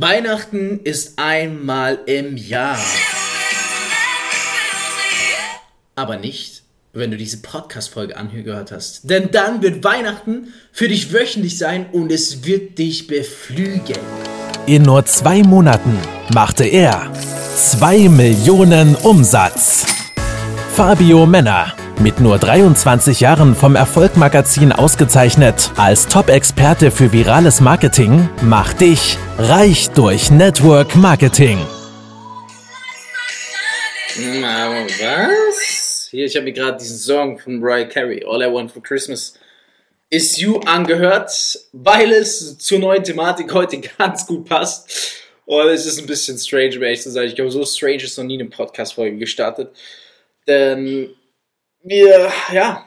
Weihnachten ist einmal im Jahr. Aber nicht, wenn du diese Podcast-Folge angehört hast. Denn dann wird Weihnachten für dich wöchentlich sein und es wird dich beflügeln. In nur zwei Monaten machte er 2 Millionen Umsatz. Fabio Männer mit nur 23 Jahren vom Erfolgmagazin ausgezeichnet als Top-Experte für virales Marketing, macht dich reich durch Network Marketing. Was? Hier, ich habe mir gerade diesen Song von Mariah Carey, All I Want for Christmas is You, angehört, weil es zur neuen Thematik heute ganz gut passt. Und es ist ein bisschen strange, um ehrlich zu sein. Ich glaube, so strange ist noch nie eine Podcast-Folge gestartet. Denn wir, ja,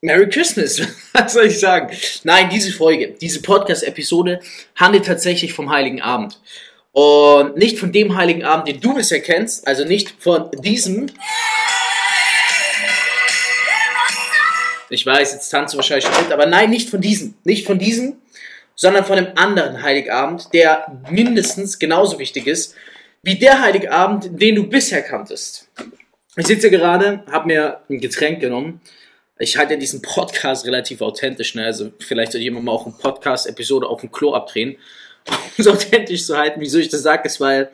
Merry Christmas, was soll ich sagen? Nein, diese Folge, diese Podcast-Episode handelt tatsächlich vom Heiligen Abend. Und nicht von dem Heiligen Abend, den du bisher kennst, also nicht von diesem. Ich weiß, jetzt tanzt du wahrscheinlich schon mit, aber nein, nicht von diesem. Nicht von diesem, sondern von einem anderen Heiligabend, der mindestens genauso wichtig ist wie der Heiligabend, den du bisher kanntest. Ich sitze gerade, habe mir ein Getränk genommen. Ich halte diesen Podcast relativ authentisch. Ne? Also vielleicht soll jemand mal auch eine Podcast-Episode auf dem Klo abdrehen, um es authentisch zu halten. Wieso ich das sage, ist, weil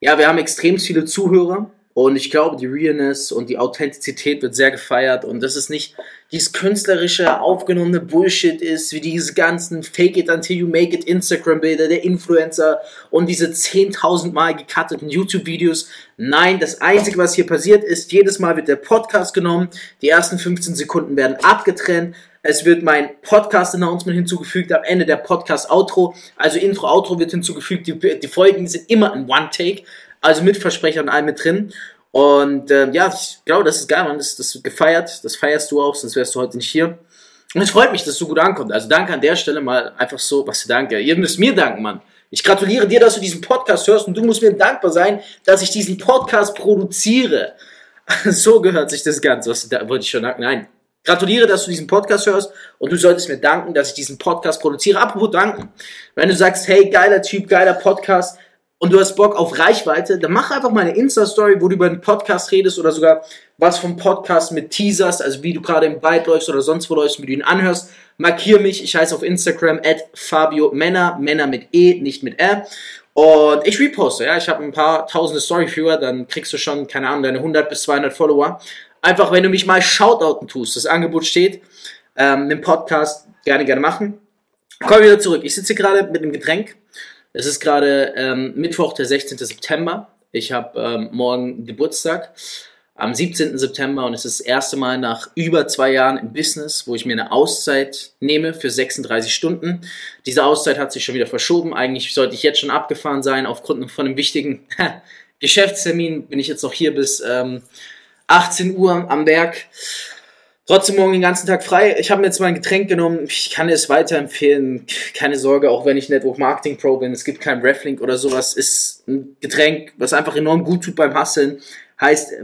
ja, wir haben extrem viele Zuhörer und ich glaube, die Realness und die Authentizität wird sehr gefeiert. Und dass es nicht dieses künstlerische, aufgenommene Bullshit ist, wie diese ganzen Fake it until you make it Instagram-Bilder der Influencer und diese 10.000 Mal gecutteten YouTube-Videos. Nein, das Einzige, was hier passiert, ist, jedes Mal wird der Podcast genommen, die ersten 15 Sekunden werden abgetrennt, es wird mein Podcast-Announcement hinzugefügt, am Ende der Podcast-Outro, also Intro-Outro wird hinzugefügt, die, die Folgen sind immer ein One-Take. Also mit Versprecher und allem mit drin. Und äh, ja, ich glaube, das ist geil, man. Das, das gefeiert. Das feierst du auch, sonst wärst du heute nicht hier. Und es freut mich, dass es so gut ankommt. Also danke an der Stelle mal einfach so, was danke. Ihr müsst mir danken, Mann. Ich gratuliere dir, dass du diesen Podcast hörst und du musst mir dankbar sein, dass ich diesen Podcast produziere. so gehört sich das Ganze. Was, da wollte ich schon danken. Nein. Gratuliere, dass du diesen Podcast hörst und du solltest mir danken, dass ich diesen Podcast produziere. Apropos danken. Wenn du sagst, hey, geiler Typ, geiler Podcast, und du hast Bock auf Reichweite, dann mach einfach mal eine Insta-Story, wo du über einen Podcast redest oder sogar was vom Podcast mit Teasers, also wie du gerade im Bike läufst oder sonst wo läufst, wie du ihn anhörst. Markier mich, ich heiße auf Instagram at Fabio Männer, Männer mit E, nicht mit R. Und ich reposte, ja, ich habe ein paar tausende Story-Viewer, dann kriegst du schon, keine Ahnung, deine 100 bis 200 Follower. Einfach, wenn du mich mal Shoutouten tust, das Angebot steht, ähm, im Podcast, gerne, gerne machen. Komm wieder zurück. Ich sitze gerade mit einem Getränk es ist gerade ähm, Mittwoch, der 16. September. Ich habe ähm, morgen Geburtstag am 17. September und es ist das erste Mal nach über zwei Jahren im Business, wo ich mir eine Auszeit nehme für 36 Stunden. Diese Auszeit hat sich schon wieder verschoben. Eigentlich sollte ich jetzt schon abgefahren sein. Aufgrund von einem wichtigen Geschäftstermin bin ich jetzt noch hier bis ähm, 18 Uhr am Berg. Trotzdem morgen den ganzen Tag frei. Ich habe mir jetzt mal ein Getränk genommen. Ich kann es weiterempfehlen. Keine Sorge, auch wenn ich Network Marketing Pro bin. Es gibt kein Reflink oder sowas. Ist ein Getränk, was einfach enorm gut tut beim Hustlen. Heißt,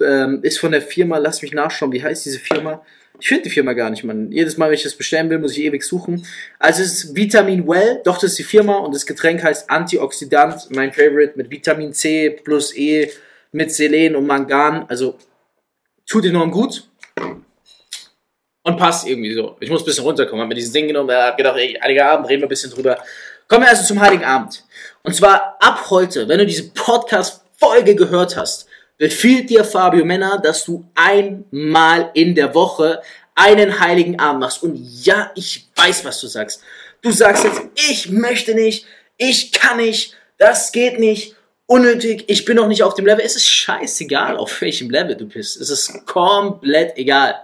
ähm, ist von der Firma, lass mich nachschauen, wie heißt diese Firma? Ich finde die Firma gar nicht, man. Jedes Mal, wenn ich das bestellen will, muss ich ewig suchen. Also es ist Vitamin Well, doch, das ist die Firma und das Getränk heißt Antioxidant, mein Favorite, mit Vitamin C plus E, mit Selen und Mangan. Also tut enorm gut und passt irgendwie so. Ich muss ein bisschen runterkommen. Hab mir dieses Ding genommen, hab gedacht, ey, Heiliger Abend, reden wir ein bisschen drüber. Kommen wir also zum Heiligen Abend. Und zwar ab heute, wenn du diese Podcast-Folge gehört hast, befiehlt dir Fabio Männer, dass du einmal in der Woche einen Heiligen Abend machst. Und ja, ich weiß, was du sagst. Du sagst jetzt, ich möchte nicht, ich kann nicht, das geht nicht, unnötig, ich bin noch nicht auf dem Level. Es ist scheißegal, auf welchem Level du bist. Es ist komplett egal.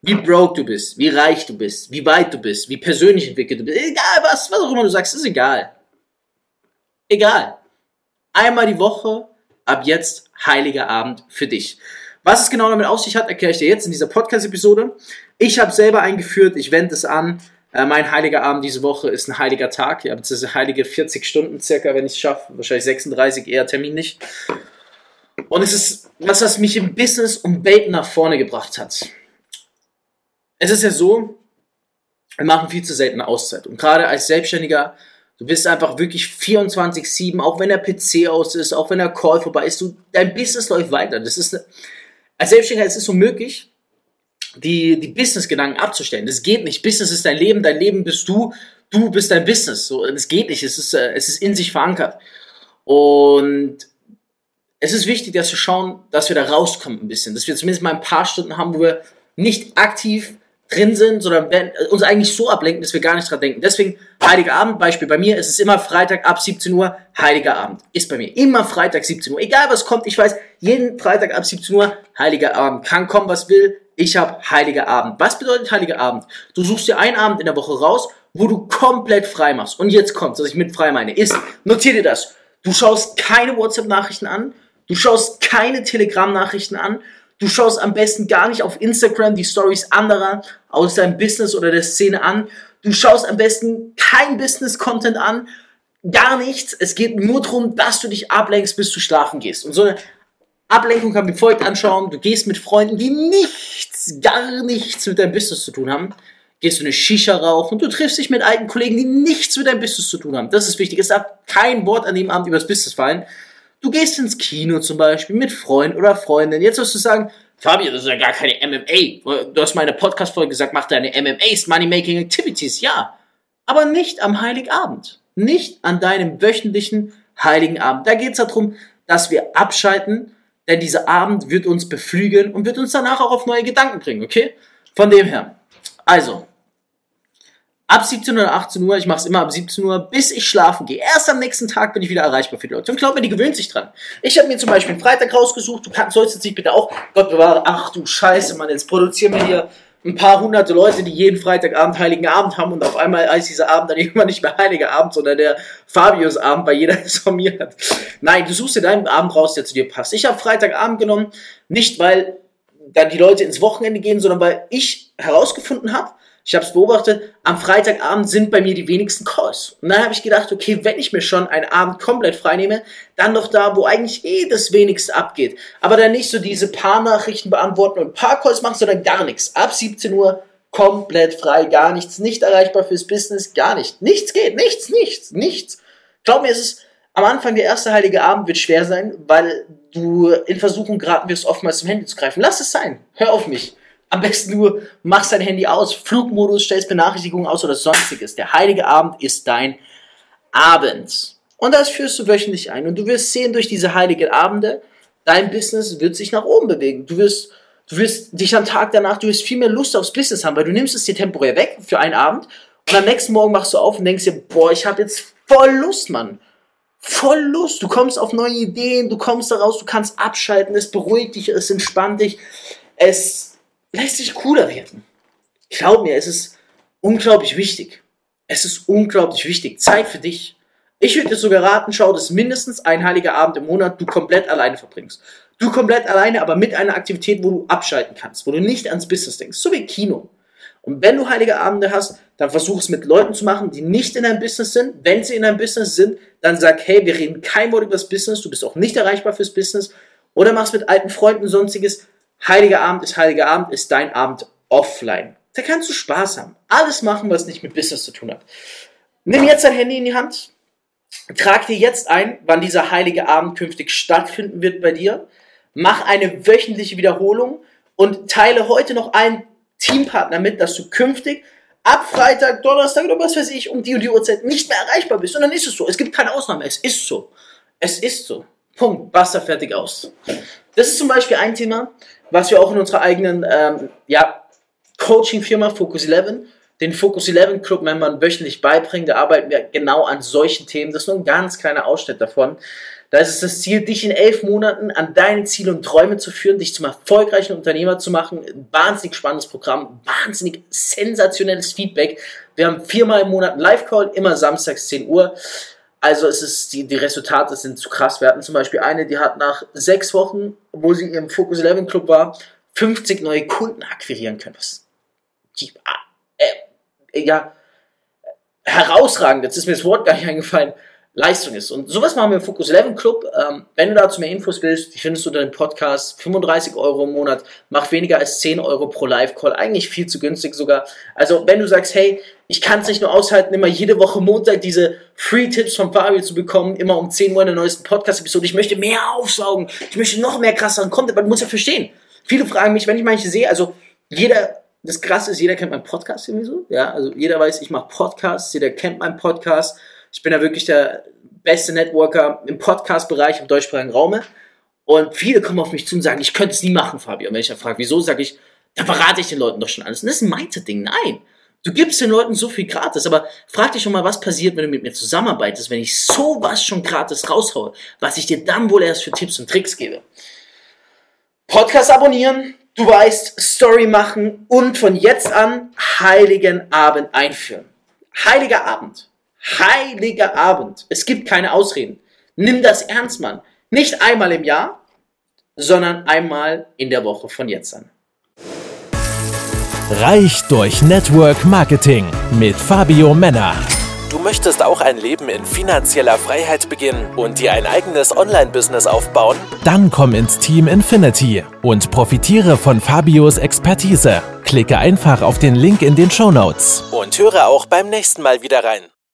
Wie broke du bist, wie reich du bist, wie weit du bist, wie persönlich entwickelt du bist. Egal was, was auch immer du sagst, ist egal. Egal. Einmal die Woche, ab jetzt heiliger Abend für dich. Was es genau damit auf sich hat, erkläre ich dir jetzt in dieser Podcast-Episode. Ich habe selber eingeführt, ich wende es an. Äh, mein heiliger Abend diese Woche ist ein heiliger Tag, ja, beziehungsweise heilige 40 Stunden circa, wenn ich es schaffe. Wahrscheinlich 36, eher terminlich. Und es ist was, was mich im Business um Bacon nach vorne gebracht hat es ist ja so, wir machen viel zu selten eine Auszeit. Und gerade als Selbstständiger Du bist einfach wirklich 24-7, auch wenn der PC aus ist, auch wenn der Call vorbei ist, du, dein Business läuft weiter. Das ist, als Selbstständiger ist es so möglich, die, die Business-Gedanken abzustellen. Das geht nicht. Business ist dein Leben, dein Leben bist du, du bist dein Business. So, das geht nicht. Es ist, äh, es ist in sich verankert. Und es ist wichtig, dass wir schauen, dass wir da rauskommen ein bisschen, dass wir zumindest mal ein paar Stunden haben, wo wir nicht aktiv drin sind, sondern äh, uns eigentlich so ablenken, dass wir gar nicht dran denken. Deswegen Heiliger Abend, Beispiel bei mir, ist es immer Freitag ab 17 Uhr, Heiliger Abend. Ist bei mir immer Freitag 17 Uhr. Egal was kommt, ich weiß, jeden Freitag ab 17 Uhr, Heiliger Abend. Kann kommen, was will, ich habe Heiliger Abend. Was bedeutet Heiliger Abend? Du suchst dir einen Abend in der Woche raus, wo du komplett frei machst. Und jetzt kommt, was ich mit frei meine, ist, notier dir das. Du schaust keine WhatsApp-Nachrichten an, du schaust keine Telegram-Nachrichten an, Du schaust am besten gar nicht auf Instagram die Stories anderer aus deinem Business oder der Szene an. Du schaust am besten kein Business-Content an, gar nichts. Es geht nur darum, dass du dich ablenkst, bis du schlafen gehst. Und so eine Ablenkung kann man wie folgt anschauen. Du gehst mit Freunden, die nichts, gar nichts mit deinem Business zu tun haben. Gehst du eine Shisha rauchen. Du triffst dich mit alten Kollegen, die nichts mit deinem Business zu tun haben. Das ist wichtig. Es darf kein Wort an dem Abend über das Business fallen. Du gehst ins Kino zum Beispiel mit Freund oder Freundin. Jetzt wirst du sagen, Fabio, das ist ja gar keine MMA. Du hast meine Podcast-Folge gesagt, mach deine MMAs, Money-Making Activities. Ja, aber nicht am Heiligabend. Nicht an deinem wöchentlichen Heiligen Abend. Da geht es darum, dass wir abschalten, denn dieser Abend wird uns beflügeln und wird uns danach auch auf neue Gedanken bringen, okay? Von dem her. Also, ab 17 oder 18 Uhr, ich mache es immer ab 17 Uhr, bis ich schlafen gehe. Erst am nächsten Tag bin ich wieder erreichbar für die Leute. Und glaub mir, die gewöhnt sich dran. Ich habe mir zum Beispiel einen Freitag rausgesucht, du kannst, sollst jetzt nicht bitte auch, Gott bewahre, ach du Scheiße, Mann, jetzt produzieren wir hier ein paar hunderte Leute, die jeden Freitagabend Heiligen Abend haben und auf einmal heißt dieser Abend dann irgendwann nicht mehr Heiliger Abend, sondern der Fabius Abend, weil jeder es von mir hat. Nein, du suchst dir deinen Abend raus, der zu dir passt. Ich habe Freitagabend genommen, nicht weil dann die Leute ins Wochenende gehen, sondern weil ich herausgefunden habe, ich habe es beobachtet, am Freitagabend sind bei mir die wenigsten Calls. Und dann habe ich gedacht, okay, wenn ich mir schon einen Abend komplett freinehme, dann doch da, wo eigentlich eh das wenigste abgeht. Aber dann nicht so diese paar Nachrichten beantworten und paar Calls machen, sondern gar nichts. Ab 17 Uhr komplett frei, gar nichts, nicht erreichbar fürs Business, gar nicht. Nichts geht, nichts, nichts, nichts. Glaub mir, es ist am Anfang der erste heilige Abend wird schwer sein, weil du in Versuchung geraten wirst, oftmals zum Handy zu greifen. Lass es sein. Hör auf mich. Am besten du machst dein Handy aus, Flugmodus, stellst Benachrichtigungen aus oder sonstiges. Der heilige Abend ist dein Abend. Und das führst du wöchentlich ein. Und du wirst sehen, durch diese heiligen Abende, dein Business wird sich nach oben bewegen. Du wirst, du wirst dich am Tag danach, du wirst viel mehr Lust aufs Business haben, weil du nimmst es dir temporär weg für einen Abend und am nächsten Morgen machst du auf und denkst dir, boah, ich habe jetzt voll Lust, Mann. Voll Lust. Du kommst auf neue Ideen, du kommst daraus, du kannst abschalten, es beruhigt dich, es entspannt dich. Es lässt sich cooler werden. Glaub mir, es ist unglaublich wichtig. Es ist unglaublich wichtig. Zeit für dich. Ich würde dir sogar raten, schau, dass mindestens ein heiliger Abend im Monat du komplett alleine verbringst. Du komplett alleine, aber mit einer Aktivität, wo du abschalten kannst, wo du nicht ans Business denkst, so wie Kino. Und wenn du heilige Abende hast, dann versuch es mit Leuten zu machen, die nicht in deinem Business sind. Wenn sie in deinem Business sind, dann sag, hey, wir reden kein Wort über das Business, du bist auch nicht erreichbar fürs Business. Oder mach's mit alten Freunden und sonstiges. Heiliger Abend ist Heiliger Abend, ist dein Abend offline. Da kannst du Spaß haben. Alles machen, was nicht mit Business zu tun hat. Nimm jetzt dein Handy in die Hand. Trag dir jetzt ein, wann dieser heilige Abend künftig stattfinden wird bei dir. Mach eine wöchentliche Wiederholung und teile heute noch einen Teampartner mit, dass du künftig ab Freitag, Donnerstag oder was weiß ich um die und die Uhrzeit nicht mehr erreichbar bist. Und dann ist es so. Es gibt keine Ausnahme. Es ist so. Es ist so. Punkt. Basta fertig aus. Das ist zum Beispiel ein Thema, was wir auch in unserer eigenen ähm, ja, Coaching-Firma Focus 11, den Focus 11 Club-Membern wöchentlich beibringen. Da arbeiten wir genau an solchen Themen. Das ist nur ein ganz kleiner Ausschnitt davon. Da ist es das Ziel, dich in elf Monaten an deine Ziele und Träume zu führen, dich zum erfolgreichen Unternehmer zu machen. Ein wahnsinnig spannendes Programm, wahnsinnig sensationelles Feedback. Wir haben viermal im Monat einen Live-Call, immer samstags 10 Uhr. Also es ist, die, die Resultate sind zu krass. Wir hatten zum Beispiel eine, die hat nach sechs Wochen, wo sie im Focus 11 Club war, 50 neue Kunden akquirieren können. Was, die, äh, ja, herausragend, jetzt ist mir das Wort gar nicht eingefallen. Leistung ist. Und sowas machen wir im Focus 11 Club. Ähm, wenn du dazu mehr Infos willst, die findest du unter dem Podcast. 35 Euro im Monat, macht weniger als 10 Euro pro Live-Call. Eigentlich viel zu günstig sogar. Also wenn du sagst, hey, ich kann es nicht nur aushalten, immer jede Woche Montag diese Free-Tipps von Fabio zu bekommen, immer um 10 Uhr in der neuesten Podcast-Episode. Ich möchte mehr aufsaugen. Ich möchte noch mehr krasseren Content, aber du musst ja verstehen. Viele fragen mich, wenn ich manche sehe, also jeder, das Krasse ist, jeder kennt meinen Podcast irgendwie so. Ja, also jeder weiß, ich mache Podcasts, jeder kennt meinen Podcast ich bin da wirklich der beste Networker im Podcast-Bereich im deutschsprachigen Raume. Und viele kommen auf mich zu und sagen, ich könnte es nie machen, Fabio. Und wenn ich dann frage, wieso, sage ich, da verrate ich den Leuten doch schon alles. Und das ist ein Mindset-Ding. Nein. Du gibst den Leuten so viel gratis, aber frag dich schon mal, was passiert, wenn du mit mir zusammenarbeitest, wenn ich sowas schon gratis raushaue, was ich dir dann wohl erst für Tipps und Tricks gebe. Podcast abonnieren, du weißt, Story machen und von jetzt an Heiligen Abend einführen. Heiliger Abend heiliger Abend. Es gibt keine Ausreden. Nimm das ernst, Mann. Nicht einmal im Jahr, sondern einmal in der Woche von jetzt an. Reich durch Network Marketing mit Fabio Männer. Du möchtest auch ein Leben in finanzieller Freiheit beginnen und dir ein eigenes Online-Business aufbauen? Dann komm ins Team Infinity und profitiere von Fabios Expertise. Klicke einfach auf den Link in den Show Notes und höre auch beim nächsten Mal wieder rein.